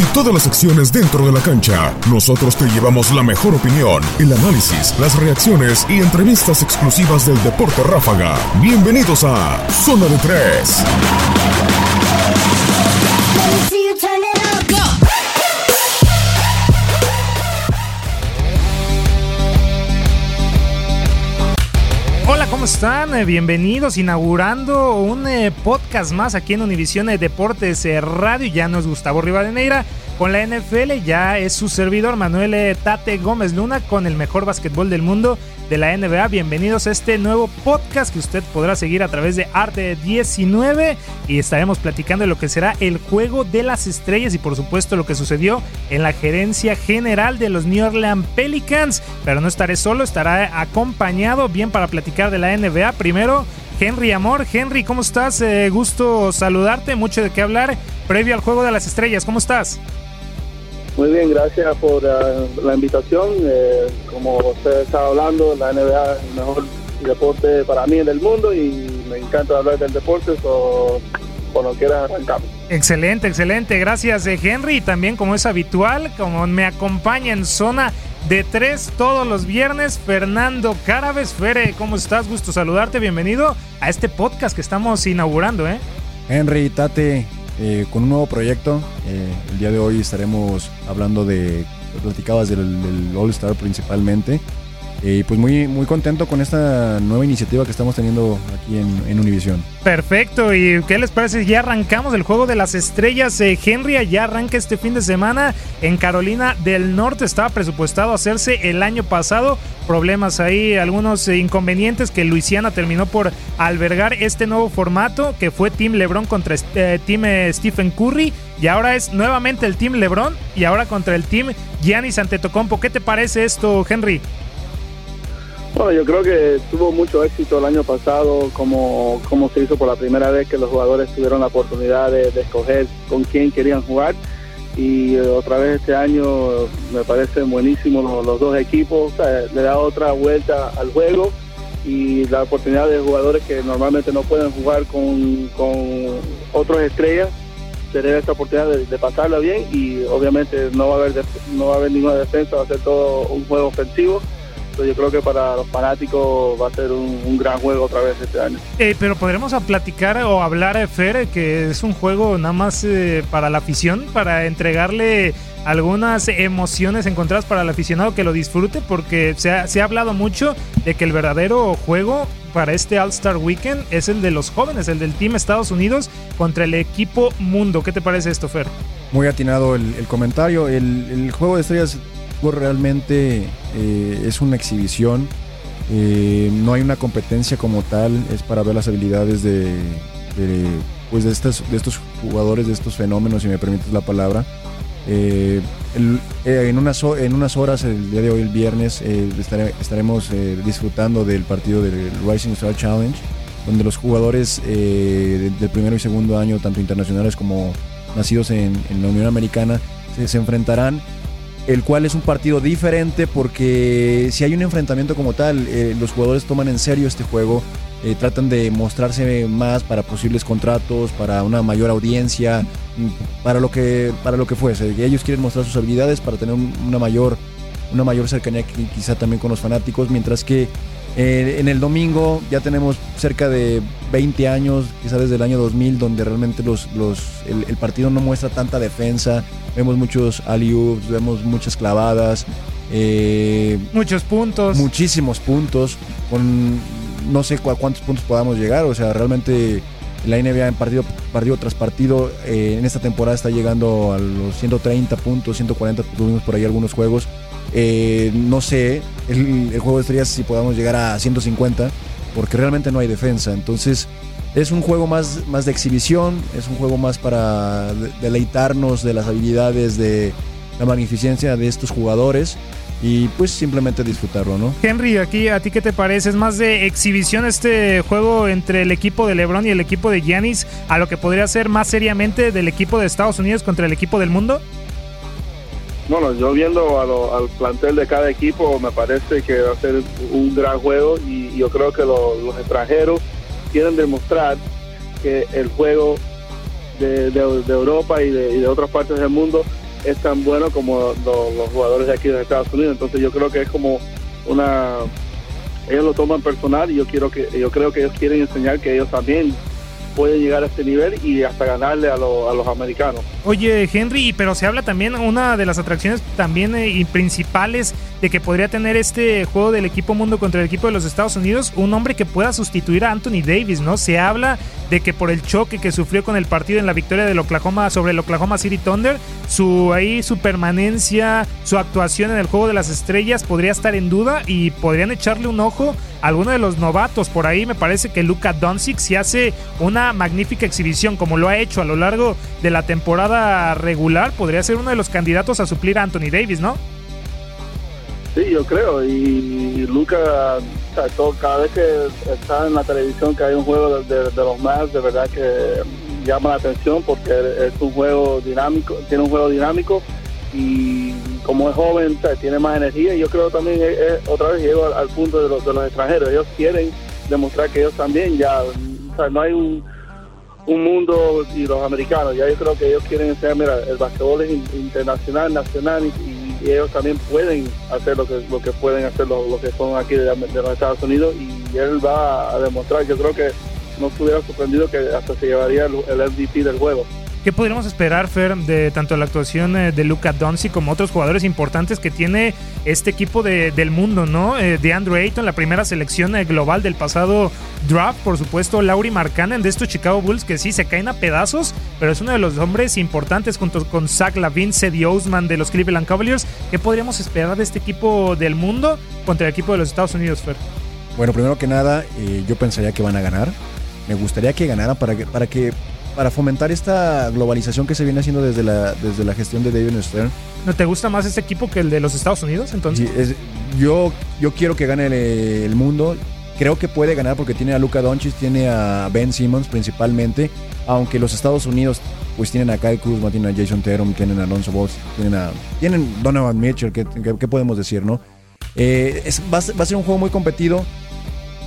Y todas las acciones dentro de la cancha. Nosotros te llevamos la mejor opinión, el análisis, las reacciones y entrevistas exclusivas del Deporte Ráfaga. Bienvenidos a Zona de Tres. ¿Cómo están? Eh, Bienvenidos, inaugurando un eh, podcast más aquí en Univisión eh, Deportes Radio. Ya no es Gustavo Rivadeneira con la NFL, ya es su servidor Manuel Tate Gómez Luna con el mejor básquetbol del mundo de la NBA. Bienvenidos a este nuevo podcast que usted podrá seguir a través de Arte 19 y estaremos platicando de lo que será el juego de las estrellas y por supuesto lo que sucedió en la gerencia general de los New Orleans Pelicans. Pero no estaré solo, estará acompañado bien para platicar de la NBA. Primero, Henry Amor. Henry, ¿cómo estás? Eh, gusto saludarte, mucho de qué hablar previo al juego de las estrellas. ¿Cómo estás? Muy bien, gracias por uh, la invitación. Eh, como usted estaba hablando, la NBA es el mejor deporte para mí en el mundo y me encanta hablar del deporte, so, cuando quieras arrancamos. Excelente, excelente. Gracias, eh, Henry. Y también, como es habitual, como me acompaña en zona de tres todos los viernes, Fernando Cárabes. Fere, ¿cómo estás? Gusto saludarte. Bienvenido a este podcast que estamos inaugurando, ¿eh? Henry, Tate, eh, con un nuevo proyecto. Eh, el día de hoy estaremos hablando de, platicabas del, del All Star principalmente. Y pues muy, muy contento con esta nueva iniciativa que estamos teniendo aquí en, Univision. Perfecto, ¿y qué les parece? Ya arrancamos el juego de las estrellas. Eh, Henry ya arranca este fin de semana en Carolina del Norte. Estaba presupuestado hacerse el año pasado. Problemas ahí, algunos inconvenientes que Luisiana terminó por albergar este nuevo formato que fue Team LeBron contra eh, Team eh, Stephen Curry. Y ahora es nuevamente el Team LeBron y ahora contra el Team Giannis Antetokounmpo. ¿Qué te parece esto, Henry? Bueno, yo creo que tuvo mucho éxito el año pasado, como, como se hizo por la primera vez que los jugadores tuvieron la oportunidad de, escoger con quién querían jugar. Y eh, otra vez este año me parecen buenísimos los, dos equipos, le da otra vuelta al juego y la oportunidad de jugadores que normalmente no pueden jugar con, con otras estrellas, tener esta oportunidad de, de pasarla bien y obviamente no va a haber no va a haber ninguna defensa, va a ser todo un juego ofensivo yo creo que para los fanáticos va a ser un, gran juego otra vez este año. Eh, pero podremos a platicar o hablar, a Fer, que es un juego nada más eh, para la afición, para entregarle algunas emociones encontradas para el aficionado que lo disfrute, porque se ha, se ha hablado mucho de que el verdadero juego para este All-Star Weekend es el de los jóvenes, el del Team Estados Unidos contra el equipo Mundo. ¿Qué te parece esto, Fer? Muy atinado el, comentario. El, juego de estrellas realmente eh, es una exhibición. Eh, no hay una competencia como tal, es para ver las habilidades de, pues de, estos, de estos jugadores, de estos fenómenos, si me permites la palabra. Eh, en, unas, en unas horas, el día de hoy, el viernes, estaremos disfrutando del partido del Rising Star Challenge, donde los jugadores del primero y segundo año, tanto internacionales como nacidos en, la Unión Americana, se, enfrentarán el cual es un partido diferente porque si hay un enfrentamiento como tal, eh, los jugadores toman en serio este juego, eh, tratan de mostrarse más para posibles contratos, para una mayor audiencia, mm, para lo que, para lo que fuese. Ellos quieren mostrar sus habilidades para tener una mayor, una mayor cercanía quizá también con los fanáticos, mientras que eh, en el domingo ya tenemos cerca de 20 años, quizás desde el año 2000, donde realmente los, el, partido no muestra tanta defensa. Vemos muchos alley vemos muchas clavadas. Eh, muchos puntos. Muchísimos puntos. Con no sé cuántos puntos podamos llegar. O sea, realmente la NBA en partido, partido tras partido eh, en esta temporada está llegando a los 130 puntos, 140. Tuvimos por ahí algunos juegos. Eh, no sé el, juego de estrellas si podamos llegar a 150, porque realmente no hay defensa. Entonces, es un juego más, más de exhibición, es un juego más para deleitarnos de las habilidades, de la magnificencia de estos jugadores y pues simplemente disfrutarlo, ¿no? Henry, aquí a ti qué te parece? ¿Es más de exhibición este juego entre el equipo de LeBron y el equipo de Giannis a lo que podría ser más seriamente del equipo de Estados Unidos contra el equipo del mundo? Bueno, yo viendo al plantel de cada equipo, me parece que va a ser un gran juego y yo creo que los extranjeros quieren demostrar que el juego de, Europa y de, otras partes del mundo es tan bueno como los jugadores de aquí de Estados Unidos. Entonces yo creo que es como una ellos lo toman personal y yo quiero que yo creo que ellos quieren enseñar que ellos también puede llegar a este nivel y hasta ganarle a, los americanos. Oye, Henry, pero se habla también, una de las atracciones también eh, y principales de que podría tener este juego del equipo mundo contra el equipo de los Estados Unidos, un hombre que pueda sustituir a Anthony Davis, ¿no? Se habla de que por el choque que sufrió con el partido en la victoria del Oklahoma sobre el Oklahoma City Thunder, su ahí su permanencia, su actuación en el juego de las estrellas podría estar en duda y podrían echarle un ojo a alguno de los novatos. Por ahí me parece que Luka Doncic si hace una magnífica exhibición como lo ha hecho a lo largo de la temporada regular, podría ser uno de los candidatos a suplir a Anthony Davis, ¿no? Sí, yo creo. Y Luca, cada vez que está en la televisión que hay un juego de, los más, de verdad que llama la atención porque es un juego dinámico, tiene un juego dinámico y como es joven tiene más energía. Y yo creo también otra vez llego al, punto de los, de los extranjeros. Ellos quieren demostrar que ellos también ya no hay un, un mundo y los americanos. Ya yo creo que ellos quieren enseñar mira el basquetbol es internacional nacional y, ellos también pueden hacer lo que lo que pueden hacer lo, que son aquí de, los Estados Unidos y él va a demostrar. Yo creo que no estuviera sorprendido que hasta se llevaría el, el MVP del juego ¿Qué podríamos esperar, Fer, de tanto la actuación eh, de Luca Doncic como otros jugadores importantes que tiene este equipo del mundo, ¿no? Eh, de Andrew Ayton, la primera selección eh, global del pasado draft, por supuesto, Laurie Markkanen de estos Chicago Bulls que sí se caen a pedazos, pero es uno de los hombres importantes junto con Zach Lavin, Cedi Osman de los Cleveland Cavaliers. ¿Qué podríamos esperar de este equipo del mundo contra el equipo de los Estados Unidos, Fer? Bueno, primero que nada, yo pensaría que van a ganar. Me gustaría que ganaran para que, para que para fomentar esta globalización que se viene haciendo desde la, desde la gestión de David Stern. ¿No te gusta más este equipo que el de los Estados Unidos entonces? yo, yo quiero que gane el, mundo. Creo que puede ganar porque tiene a Luca Doncic, tiene a Ben Simmons principalmente, aunque los Estados Unidos pues tienen a Kyle Kuzma, tienen a Jason Tatum, tienen a Alonso Ball, tienen a tienen Donovan Mitchell, ¿qué, podemos decir, no? Eh, va, a ser un juego muy competido,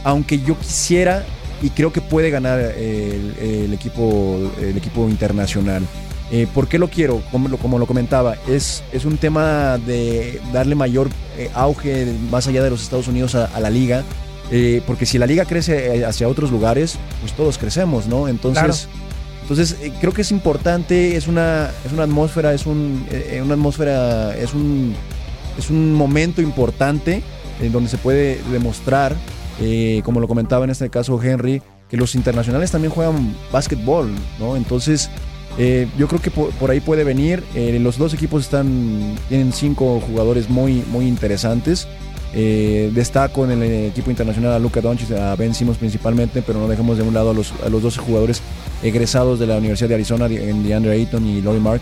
aunque yo quisiera y creo que puede ganar el, equipo, el equipo internacional. Eh, ¿Por qué lo quiero? Como lo, como lo comentaba, es, es un tema de darle mayor eh, auge más allá de los Estados Unidos a, a la liga. Eh, porque si la liga crece eh, hacia otros lugares, pues todos crecemos, ¿no? Entonces, entonces eh, creo que es importante, es una, es una atmósfera, es un, eh, una atmósfera, es un, es un momento importante en donde se puede demostrar, eh, como lo comentaba en este caso Henry, que los internacionales también juegan básquetbol, ¿no? Entonces, eh, yo creo que por, ahí puede venir. Eh, los dos equipos están, tienen cinco jugadores muy, muy interesantes. Eh, destaco en el equipo internacional a Luka Doncic, a Ben Simmons principalmente, pero no dejemos de un lado a los, a los 12 jugadores egresados de la Universidad de Arizona, DeAndre Ayton y Laurie Mark.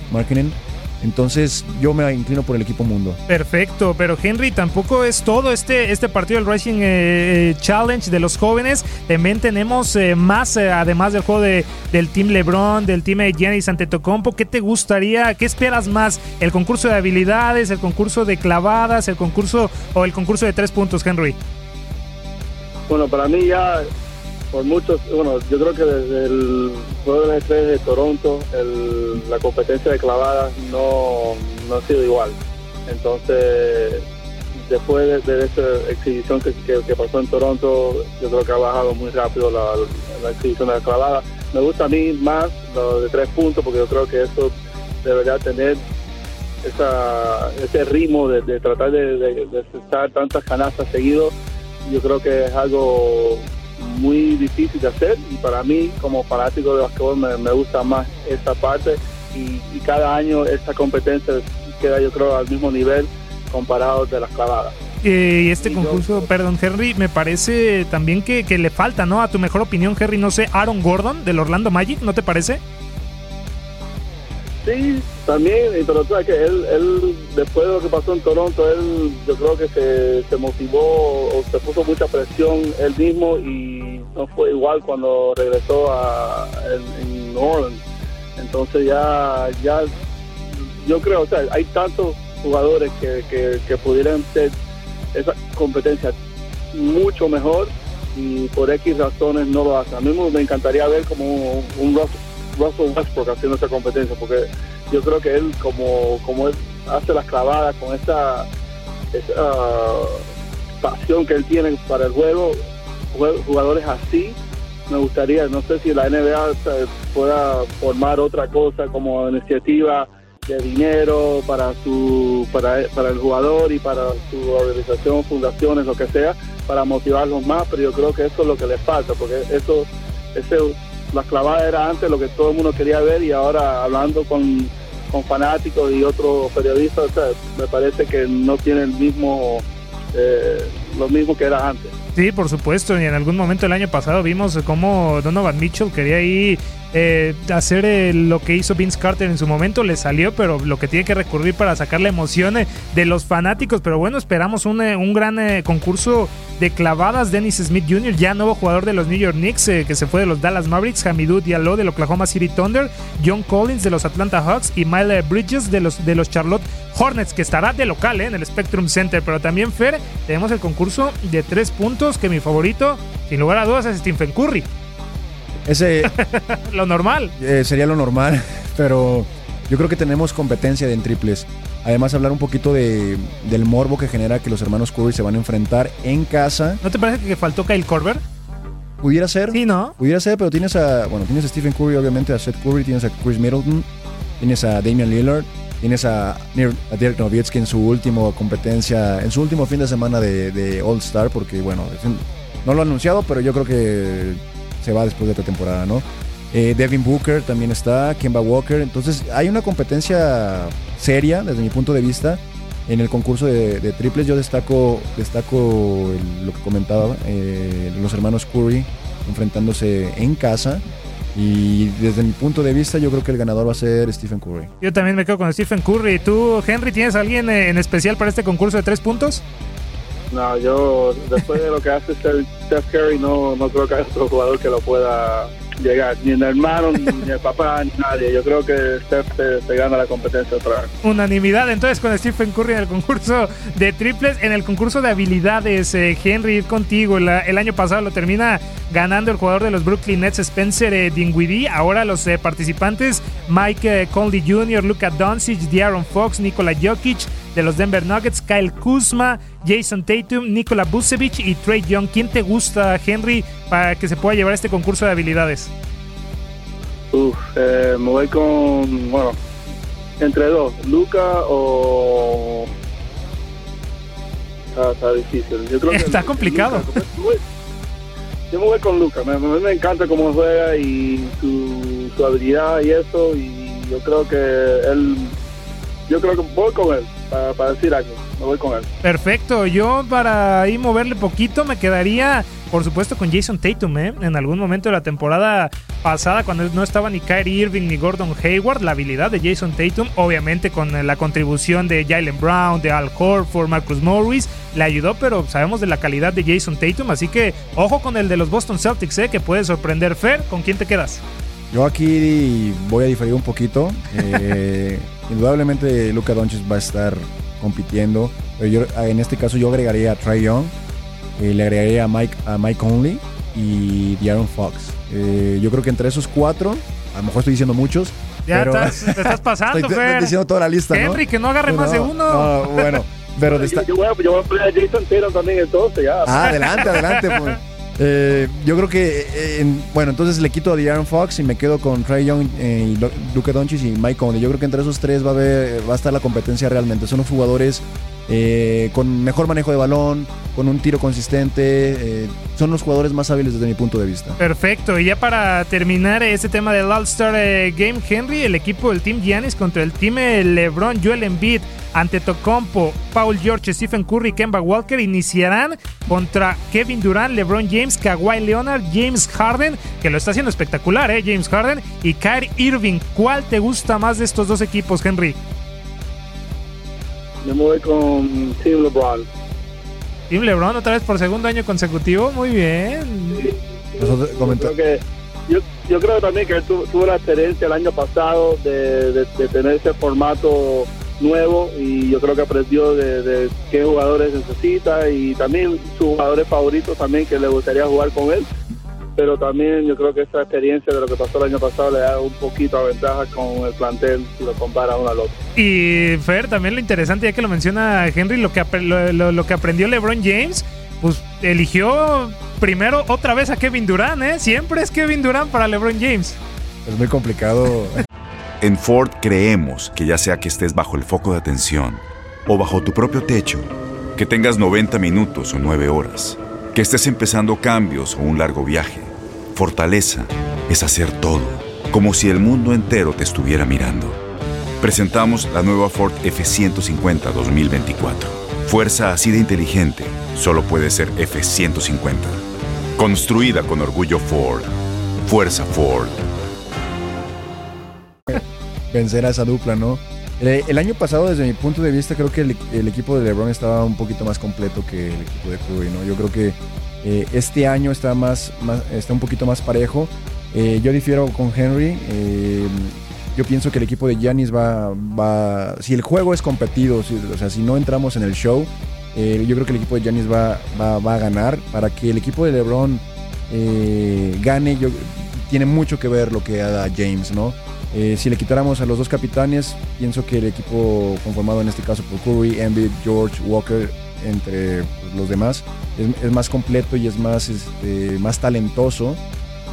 Entonces yo me inclino por el equipo mundo. Perfecto, pero Henry tampoco es todo este, este partido del Rising eh, Challenge de los jóvenes. También tenemos eh, más, eh, además del juego de, del Team LeBron, del Team Giannis Antetokounmpo. ¿Qué te gustaría? ¿Qué esperas más? ¿El concurso de habilidades, el concurso de clavadas, el concurso o el concurso de tres puntos, Henry? Bueno, para mí ya por muchos, bueno, yo creo que desde el juego de tres de Toronto, el- la competencia de clavadas no, no ha sido igual. Entonces, después de, de esa exhibición que, que- pasó en Toronto, yo creo que ha bajado muy rápido la, la exhibición de la clavada. Me gusta a mí más lo de tres puntos porque yo creo que eso debería tener esa, ese ritmo de, tratar de, de, de tantas canastas seguidos. Yo creo que es algo muy difícil de hacer y para mí como fanático de basquetbol me, me gusta más esta parte y, y cada año esta competencia queda yo creo al mismo nivel comparado de las clavadas. Eh, Y este concurso, perdón, Henry, me parece también que, que le falta, ¿no? A tu mejor opinión, Henry, no sé, Aaron Gordon del Orlando Magic, ¿no te parece? Sí, también, pero tú sabes que él, él, después de lo que pasó en Toronto, él yo creo que se, se motivó o se puso mucha presión él mismo y no fue igual cuando regresó a en, New Orleans. Entonces ya, ya, yo creo, o sea, hay tantos jugadores que, que, pudieran ser esa competencia mucho mejor y por X razones no lo hacen. A mí me- encantaría ver como un, un Russell Westbrook haciendo esa competencia, porque yo creo que él, como, como él hace las clavadas con esa, esa pasión que él tiene para el juego, jue- jugadores así, me gustaría, no sé si la NBA pueda formar otra cosa como iniciativa de dinero para su para, para el jugador y para su organización, fundaciones, lo que sea, para motivarlos más, pero yo creo que eso es lo que les falta, porque eso, ese, la clavada era antes lo que todo el mundo quería ver y ahora hablando con, con fanáticos y otros periodistas, o sea, me parece que no tiene el mismo, eh, lo mismo que era antes. Sí, por supuesto. Y en algún momento el año pasado vimos cómo Donovan Mitchell quería ahí eh, hacer eh, lo que hizo Vince Carter en su momento. Le salió, pero lo que tiene que recurrir para sacar la emoción eh, de los fanáticos. Pero bueno, esperamos un, eh, un gran concurso de clavadas. Dennis Smith Jr., ya nuevo jugador de los New York Knicks, que se fue de los Dallas Mavericks. Hamidou Diallo del Oklahoma City Thunder. John Collins de los Atlanta Hawks. Y Mile Bridges de los, de los Charlotte Hornets, que estará de local en el Spectrum Center. Pero también, Fer, tenemos el concurso de tres puntos, que mi favorito, sin lugar a dudas, es Stephen Curry. Ese lo normal. eh, sería lo normal, pero yo creo que tenemos competencia de en triples. Además, hablar un poquito de, del morbo que genera que los hermanos Curry se van a enfrentar en casa. ¿No te parece que faltó Kyle Korver? Pudiera ser. Sí, ¿no? Pudiera ser, pero tienes a, bueno, tienes a Stephen Curry, obviamente, a Seth Curry, tienes a Chris Middleton, tienes a Damian Lillard, tienes a, a Dirk Nowitzki en su última competencia, en su último fin de semana de, de All Star, porque bueno, no lo ha anunciado, pero yo creo que se va después de esta temporada, ¿no? Eh, Devin Booker también está, Kemba Walker, entonces hay una competencia seria desde mi punto de vista. En el concurso de, de triples yo destaco, destaco el- lo que comentaba, eh, los hermanos Curry enfrentándose en casa. Y desde mi punto de vista yo creo que el ganador va a ser Stephen Curry. Yo también me quedo con Stephen Curry. ¿Tú, Henry, tienes a alguien eh, en especial para este concurso de tres puntos? No, yo después de lo que hace Steph Curry no, no creo que haya otro jugador que lo pueda llegar, ni el hermano, ni el papá, ni nadie. Yo creo que Steph se, gana la competencia otra vez. Unanimidad entonces con Stephen Curry en el concurso de triples, en el concurso de habilidades, eh, Henry, contigo. el año pasado lo termina ganando el jugador de los Brooklyn Nets, Spencer eh, Dinwiddie. Ahora los eh, participantes, Mike Conley Jr., Luka Doncic, De'Aaron Fox, Nikola Jokic, de los Denver Nuggets, Kyle Kuzma, Jason Tatum, Nikola Vucevic y Trey Young. ¿Quién te gusta, Henry, para que se pueda llevar este concurso de habilidades? Uf, eh, me voy con, bueno, entre dos, Luca o... Está, difícil. está complicado. yo me voy con Luca, me, me, encanta cómo juega y su, su habilidad y eso, y yo creo que él, yo creo que voy con él para, decir algo. Me voy con. Perfecto. Yo para ahí moverle poquito me quedaría, por supuesto, con Jason Tatum. ¿eh? En algún momento de la temporada pasada, cuando no estaba ni Kyrie Irving ni Gordon Hayward, la habilidad de Jason Tatum, obviamente con la contribución de Jalen Brown, de Al Horford, Marcus Morris, le ayudó, pero sabemos de la calidad de Jason Tatum. Así que ojo con el de los Boston Celtics, ¿eh? que puede sorprender. Fer, ¿con quién te quedas? Yo aquí voy a diferir un poquito. Eh, indudablemente Luca Doncic va a estar compitiendo. Pero yo, en este caso yo agregaría a Trey Young, eh, le agregaría a Mike, a Mike Conley y De'Aaron Fox. Eh, yo creo que entre esos cuatro, a lo mejor estoy diciendo muchos. Ya estás, te estás pasando, estoy, Fer. diciendo toda la lista. Henry, que no agarre más de uno. No, bueno. Pero yo, yo, voy a, yo, voy a, poner a Jason Taylor también entonces, ya. Ah, adelante, adelante. Pues. Eh, yo creo que, eh, bueno, entonces le quito a De'Aaron Fox y me quedo con Trey Young, eh, y Luka Doncic y Mike Conley. Yo creo que entre esos tres va a, haber, va a estar la competencia realmente. Son los jugadores con mejor manejo de balón, con un tiro consistente. son los jugadores más hábiles desde mi punto de vista. Perfecto. Y ya para terminar este tema del All-Star Game, Henry, el equipo del Team Giannis contra el Team LeBron, Joel Embiid, ante Tocompo, Paul George, Stephen Curry, Kemba Walker iniciarán contra Kevin Durant, LeBron James, Kawhi Leonard, James Harden, que lo está haciendo espectacular, ¿eh? James Harden y Kyrie Irving. ¿Cuál te gusta más de estos dos equipos, Henry? Yo me voy con Team LeBron. Team LeBron otra vez por segundo año consecutivo, muy bien. yo, creo que, yo, creo también que tuvo, la experiencia el año pasado de tener ese formato nuevo y yo creo que aprendió de, qué jugadores necesita y también sus jugadores favoritos también que le gustaría jugar con él. Pero también yo creo que esa experiencia de lo que pasó el año pasado le da un poquito de ventaja con el plantel si lo compara uno al otro. Y Fer, también lo interesante, ya que lo menciona Henry, lo que, lo, lo que aprendió LeBron James, pues eligió primero otra vez a Kevin Durant, ¿eh? Siempre es Kevin Durant para LeBron James. Es muy complicado En Ford creemos que ya sea que estés bajo el foco de atención o bajo tu propio techo, que tengas 90 minutos o 9 horas, que estés empezando cambios o un largo viaje, fortaleza es hacer todo, como si el mundo entero te estuviera mirando. Presentamos la nueva Ford F150 2024. Fuerza así de inteligente solo puede ser F150. Construida con orgullo Ford. Fuerza Ford vencer a esa dupla, ¿no? El, año pasado, desde mi punto de vista, creo que el, equipo de LeBron estaba un poquito más completo que el equipo de Curry, ¿no? Yo creo que eh, este año está, más, está un poquito más parejo. Eh, yo difiero con Henry. Eh, yo pienso que el equipo de Giannis va, va. Si el juego es competido, o sea, si no entramos en el show, yo creo que el equipo de Giannis va, va, a ganar. Para que el equipo de LeBron gane, yo, tiene mucho que ver lo que haga James, ¿no? Eh, si le quitáramos a los dos capitanes, pienso que el equipo conformado en este caso por Curry, Embiid, George, Walker, entre los demás, es, más completo y es más, este, más talentoso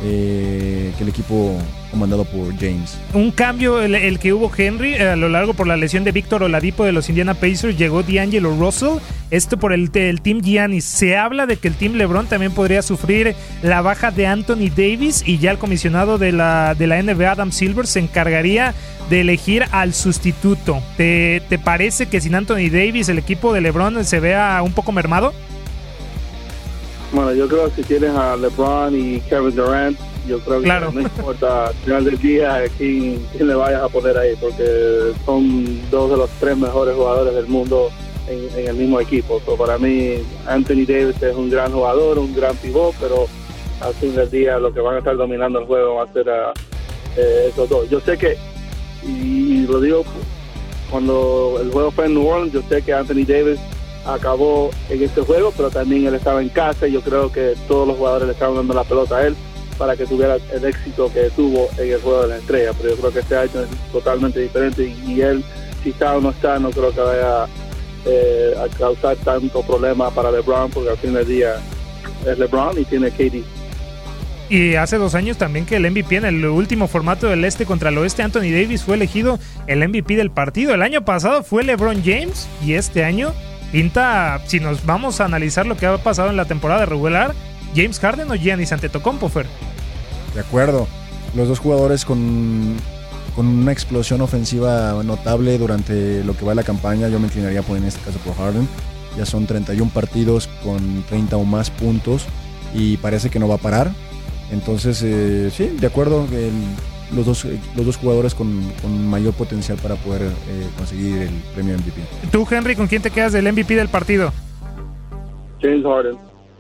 eh, que el equipo comandado por James. Un cambio, el, que hubo Henry a lo largo por la lesión de Víctor Oladipo de los Indiana Pacers, llegó D'Angelo Russell, esto por el, el Team Giannis. Se habla de que el Team LeBron también podría sufrir la baja de Anthony Davis y ya el comisionado de la, de la NBA, Adam Silver, se encargaría de elegir al sustituto. ¿Te, ¿Te parece que sin Anthony Davis el equipo de LeBron se vea un poco mermado? Bueno, yo creo que si tienes a LeBron y Kevin Durant, yo creo que no importa al final del día quién, quién, le vayas a poner ahí, porque son dos de los tres mejores jugadores del mundo en, el mismo equipo. para mí, Anthony Davis es un gran jugador, un gran pivot, pero al fin del día lo que van a estar dominando el juego va a ser a, eh, esos dos. Yo sé que, y lo digo cuando el juego fue en New Orleans, yo sé que Anthony Davis acabó en este juego, pero también él estaba en casa y yo creo que todos los jugadores le estaban dando la pelota a él para que tuviera el éxito que tuvo en el juego de la estrella. Pero yo creo que este año es totalmente diferente y, él, si está o no está, no creo que vaya eh, a causar tanto problema para LeBron, porque al fin del día es LeBron y tiene KD. Y hace dos años también que el MVP en el último formato del este contra el oeste, Anthony Davis fue elegido el MVP del partido. El año pasado fue LeBron James y este año pinta, si nos vamos a analizar lo que ha pasado en la temporada regular, James Harden o Giannis Antetokounmpo, Fer. De acuerdo. Los dos jugadores con, con una explosión ofensiva notable durante lo que va la campaña. Yo me inclinaría por en este caso por Harden. Ya son 31 partidos con 30 o más puntos y parece que no va a parar. Entonces, eh, sí, de acuerdo, los, dos, los dos jugadores con, mayor potencial para poder eh, conseguir el premio MVP. Tú, Henry, ¿con quién te quedas del MVP del partido? James Harden.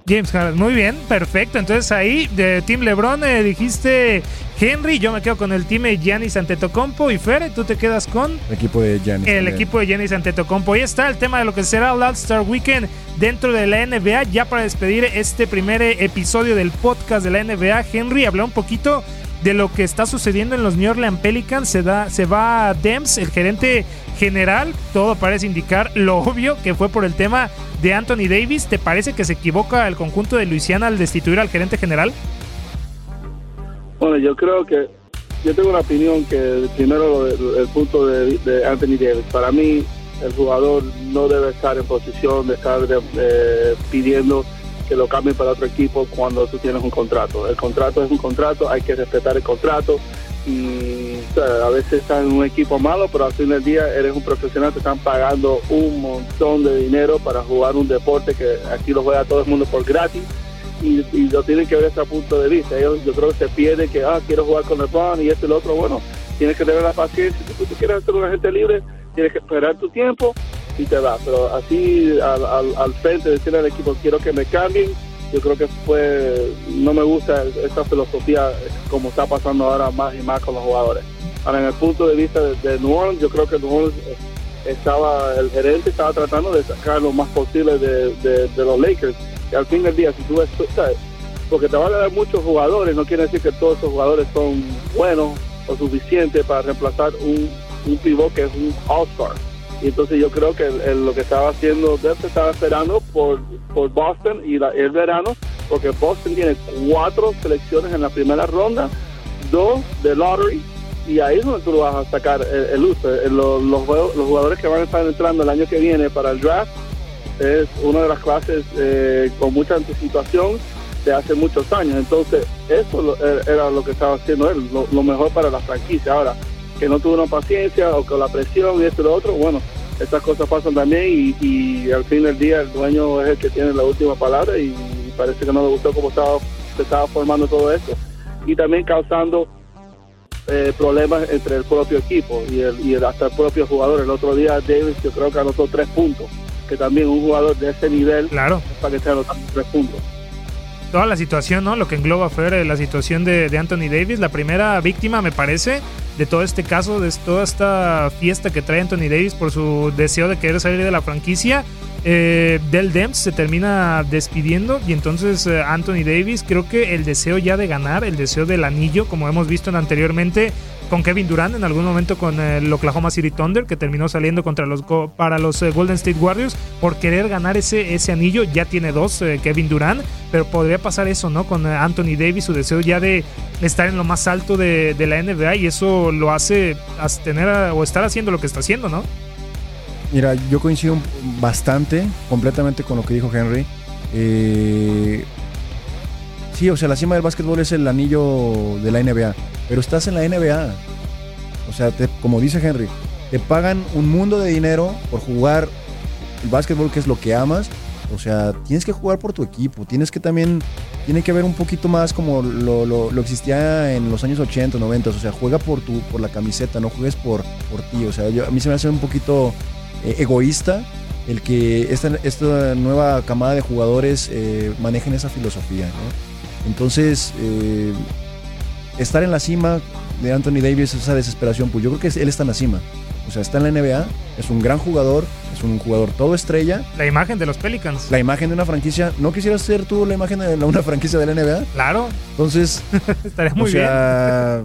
James Harden, muy bien, perfecto. Entonces ahí de Team LeBron eh, dijiste Henry, yo me quedo con el team de Giannis Antetokounmpo y Fer, tú te quedas con el equipo de Giannis. El equipo de Giannis Antetokounmpo. Ahí está el tema de lo que será el All-Star Weekend dentro de la NBA. Ya para despedir este primer episodio del podcast de la NBA, Henry habló un poquito de lo que está sucediendo en los New Orleans Pelicans. Se, da, se va a Dems, el gerente general. Todo parece indicar lo obvio que fue por el tema de Anthony Davis. ¿Te parece que se equivoca el conjunto de Luisiana al destituir al gerente general? Bueno, yo creo que yo tengo una opinión que primero el, punto de, Anthony Davis. Para mí, el jugador no debe estar en posición de estar pidiendo que lo cambien para otro equipo cuando tú tienes un contrato. El contrato es un contrato, hay que respetar el contrato y a veces estás en un equipo malo, pero al fin del día eres un profesional, te están pagando un montón de dinero para jugar un deporte que aquí lo juega todo el mundo por gratis y, lo tienen que ver desde ese punto de vista. Ellos, yo creo que se pierde que, ah, quiero jugar con el pan y esto y lo otro. Bueno, tienes que tener la paciencia. Si tú quieres ser un agente libre, tienes que esperar tu tiempo y te va. Pero así al, al, al frente, decirle al equipo, quiero que me cambien, yo creo que fue, no me gusta esa filosofía como está pasando ahora más y más con los jugadores. Ahora, en el punto de vista de, New Orleans, yo creo que New eh, estaba, el gerente estaba tratando de sacar lo más posible de, de los Lakers y al fin del día, si tú ves, porque te van a dar muchos jugadores, no quiere decir que todos esos jugadores son buenos o suficientes para reemplazar un, un pivot que es un All-Star. Y entonces yo creo que lo que estaba haciendo Def estaba esperando por, por Boston y el verano, porque Boston tiene cuatro selecciones en la primera ronda, dos de lottery, y ahí es donde tú lo vas a sacar el, uso. Los, los, los jugadores que van a estar entrando el año que viene para el draft es una de las clases eh, con mucha anticipación de hace muchos años. Entonces, eso er, era lo que estaba haciendo él, lo, mejor para la franquicia. Ahora, que no tuvo una paciencia o con la presión y esto y lo otro, bueno, estas cosas pasan también y, al fin del día el dueño es el que tiene la última palabra y parece que no le gustó cómo estaba, se estaba formando todo esto. Y también causando eh, problemas entre el propio equipo y, el, y hasta el propio jugador. El otro día Davis yo creo que anotó tres puntos que también un jugador de ese nivel claro. para que sea los tres puntos. Toda la situación, ¿no? Lo que engloba fue la situación de, Anthony Davis, la primera víctima, me parece, de todo este caso, de toda esta fiesta que trae Anthony Davis por su deseo de querer salir de la franquicia. Eh, Del Demps se termina despidiendo y entonces eh, Anthony Davis creo que el deseo ya de ganar, el deseo del anillo, como hemos visto anteriormente, con Kevin Durant, en algún momento con el Oklahoma City Thunder, que terminó saliendo contra los para los eh, Golden State Warriors por querer ganar ese, ese anillo. Ya tiene dos, eh, Kevin Durant, pero podría pasar eso, ¿no? Con eh, Anthony Davis, su deseo ya de estar en lo más alto de, la NBA y eso lo hace tener o estar haciendo lo que está haciendo, ¿no? Mira, yo coincido bastante, completamente con lo que dijo Henry. sí, o sea, la cima del básquetbol es el anillo de la NBA pero estás en la NBA. O sea, como dice Henry, te pagan un mundo de dinero por jugar el básquetbol, que es lo que amas. O sea, tienes que jugar por tu equipo. Tienes que también, tiene que ver un poquito más como lo, existía en los años 80, 90. O sea, juega por, tu, por la camiseta, no juegues por, por ti. O sea, yo, a mí se me hace un poquito eh, egoísta el que esta, esta nueva camada de jugadores eh, manejen esa filosofía. Entonces, eh, estar en la cima de Anthony Davis, esa desesperación, pues yo creo que él está en la cima. O sea, está en la NBA, es un gran jugador, es un jugador todo estrella. La imagen de los Pelicans. La imagen de una franquicia. ¿No quisieras ser tú la imagen de una franquicia de la NBA? Claro. Entonces, estaría muy o sea,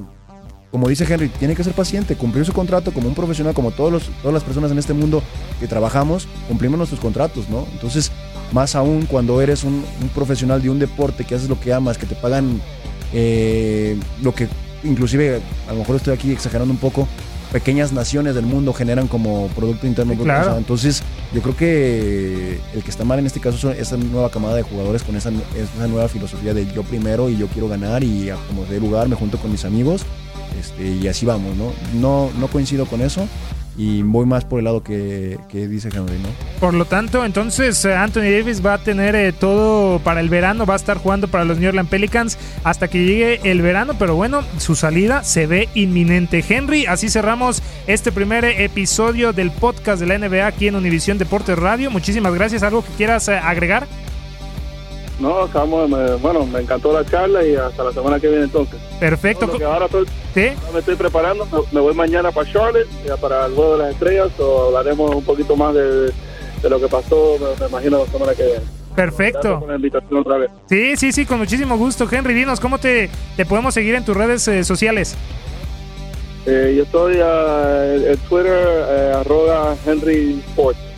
Como dice Henry, tiene que ser paciente, cumplir su contrato como un profesional, como todos los, todas las personas en este mundo que trabajamos, cumplimos nuestros contratos, ¿no? Entonces, más aún cuando eres un, un profesional de un deporte, que haces lo que amas, que te pagan eh, lo que inclusive, a lo mejor estoy aquí exagerando un poco, pequeñas naciones del mundo generan como Producto Interno Bruto. Claro. entonces, yo creo que el que está mal en este caso es esa nueva camada de jugadores con esa, esa nueva filosofía de yo primero y yo quiero ganar y a como de lugar me junto con mis amigos este, y así vamos, ¿no? No, no coincido con eso y voy más por el lado que, que, dice Henry, ¿no? Por lo tanto, entonces eh, Anthony Davis va a tener eh, todo para el verano, va a estar jugando para los New Orleans Pelicans hasta que llegue el verano, pero bueno, su salida se ve inminente. Henry, así cerramos este primer episodio del podcast de la NBA aquí en Univisión Deportes Radio. Muchísimas gracias. ¿Algo que quieras eh, agregar? No, estamos, me, bueno, me encantó la charla y hasta la semana que viene entonces. Perfecto. Ahora estoy, ¿Sí? me estoy preparando, me, me, voy mañana para Charlotte, ya para el juego de las estrellas, o hablaremos un poquito más de, de lo que pasó, me, me, imagino, la semana que viene. Perfecto. Por la invitación otra vez. Sí, sí, sí, con muchísimo gusto. Henry, dinos, ¿cómo te, te podemos seguir en tus redes eh, sociales? Eh, yo estoy uh, en Twitter, eh, arroba Henry Sports.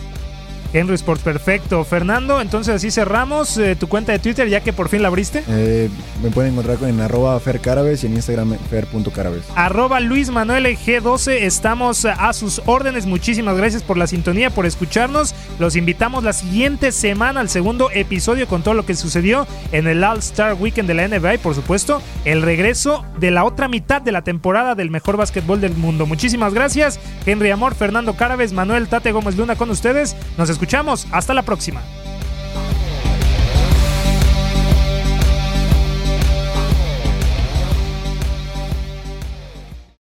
Henry Sports, perfecto. Fernando, entonces así cerramos eh, tu cuenta de Twitter ya que por fin la abriste. Eh, me pueden encontrar en arroba fercarabes y en Instagram fer.carabes. Arroba Luis Manuel G12, estamos a sus órdenes. Muchísimas gracias por la sintonía, por escucharnos. Los invitamos la siguiente semana al segundo episodio con todo lo que sucedió en el All Star Weekend de la NBA y por supuesto el regreso de la otra mitad de la temporada del mejor básquetbol del mundo. Muchísimas gracias. Henry Amor, Fernando Carabes, Manuel Tate Gómez Luna con ustedes. Nos escuchamos. Hasta la próxima.